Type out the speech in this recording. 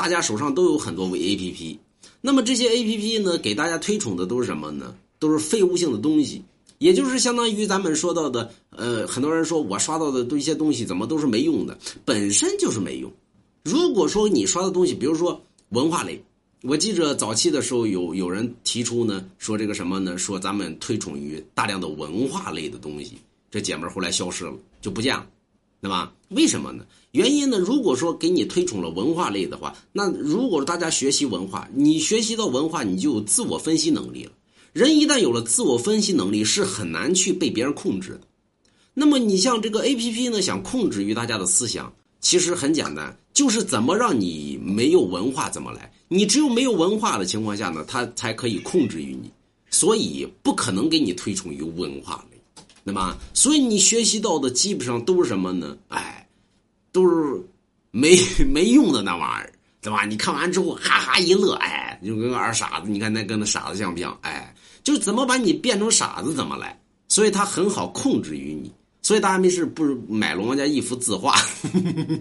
大家手上都有很多 A P P。那么这些 A P P 呢，给大家推崇的都是什么呢？都是废物性的东西，也就是相当于咱们说到的，呃，很多人说我刷到的都一些东西怎么都是没用的，本身就是没用。如果说你刷的东西，比如说文化类，我记着早期的时候有有人提出呢，说这个什么呢？说咱们推崇于大量的文化类的东西，这姐们后来消失了，就不见了，对吧？为什么呢？原因呢？如果说给你推崇了文化类的话，那如果大家学习文化，你学习到文化，你就有自我分析能力了。人一旦有了自我分析能力，是很难去被别人控制的。那么你像这个 A P P 呢，想控制于大家的思想，其实很简单，就是怎么让你没有文化怎么来。你只有没有文化的情况下呢，它才可以控制于你。所以不可能给你推崇于文化，那么？所以你学习到的基本上都是什么呢？哎。都是没 没用的那玩意儿，对吧？你看完之后哈哈一乐，哎，就跟个二傻子。你看那跟那傻子像不像？哎，就怎么把你变成傻子怎么来？所以他很好控制于你。所以大家没事不如买龙王家一幅字画。